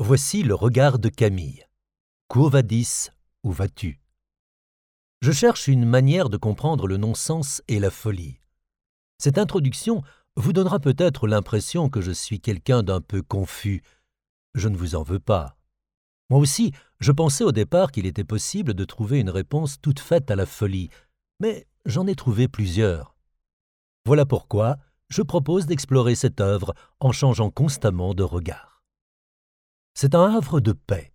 Voici le regard de Camille. Quo vadis, où vas-tu? Je cherche une manière de comprendre le non-sens et la folie. Cette introduction vous donnera peut-être l'impression que je suis quelqu'un d'un peu confus. Je ne vous en veux pas. Moi aussi, je pensais au départ qu'il était possible de trouver une réponse toute faite à la folie, mais j'en ai trouvé plusieurs. Voilà pourquoi je propose d'explorer cette œuvre en changeant constamment de regard. C'est un havre de paix.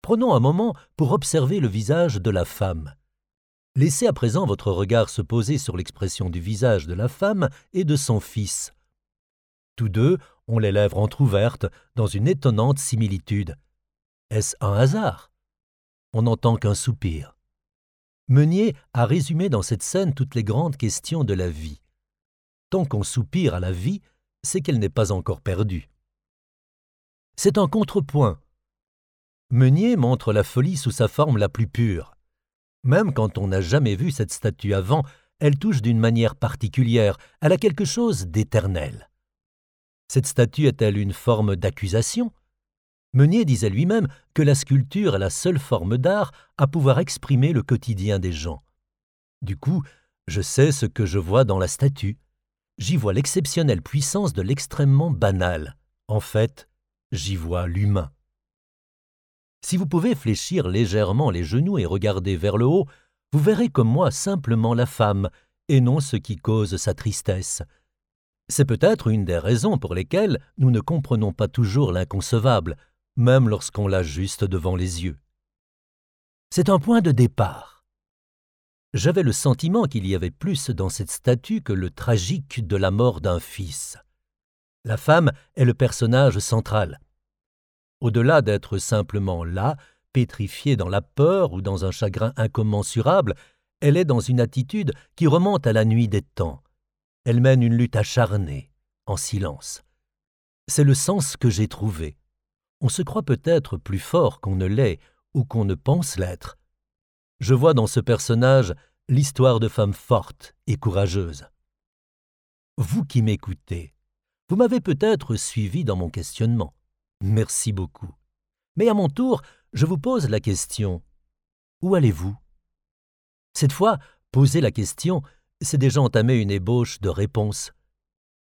Prenons un moment pour observer le visage de la femme. Laissez à présent votre regard se poser sur l'expression du visage de la femme et de son fils. Tous deux ont les lèvres entr'ouvertes dans une étonnante similitude. Est-ce un hasard? On n'entend qu'un soupir. Meunier a résumé dans cette scène toutes les grandes questions de la vie. Tant qu'on soupire à la vie, c'est qu'elle n'est pas encore perdue. C'est un contrepoint. Meunier montre la folie sous sa forme la plus pure. Même quand on n'a jamais vu cette statue avant, elle touche d'une manière particulière, elle a quelque chose d'éternel. Cette statue est-elle une forme d'accusation? Meunier disait lui-même que la sculpture est la seule forme d'art à pouvoir exprimer le quotidien des gens. Du coup, je sais ce que je vois dans la statue. J'y vois l'exceptionnelle puissance de l'extrêmement banal. En fait, j'y vois l'humain. Si vous pouvez fléchir légèrement les genoux et regarder vers le haut, vous verrez comme moi simplement la femme, et non ce qui cause sa tristesse. C'est peut-être une des raisons pour lesquelles nous ne comprenons pas toujours l'inconcevable, même lorsqu'on l'a juste devant les yeux. C'est un point de départ. J'avais le sentiment qu'il y avait plus dans cette statue que le tragique de la mort d'un fils. La femme est le personnage central. Au-delà d'être simplement là, pétrifiée dans la peur ou dans un chagrin incommensurable, elle est dans une attitude qui remonte à la nuit des temps. Elle mène une lutte acharnée, en silence. C'est le sens que j'ai trouvé. On se croit peut-être plus fort qu'on ne l'est ou qu'on ne pense l'être. Je vois dans ce personnage l'histoire de femmes fortes et courageuses. Vous qui m'écoutez, vous m'avez peut-être suivi dans mon questionnement. Merci beaucoup. Mais à mon tour, je vous pose la question. Où allez-vous? Cette fois, poser la question, c'est déjà entamer une ébauche de réponse.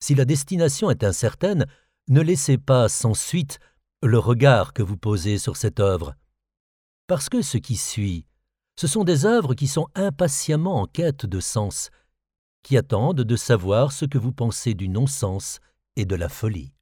Si la destination est incertaine, ne laissez pas sans suite le regard que vous posez sur cette œuvre. Parce que ce qui suit, ce sont des œuvres qui sont impatiemment en quête de sens, qui attendent de savoir ce que vous pensez du non-sens et de la folie.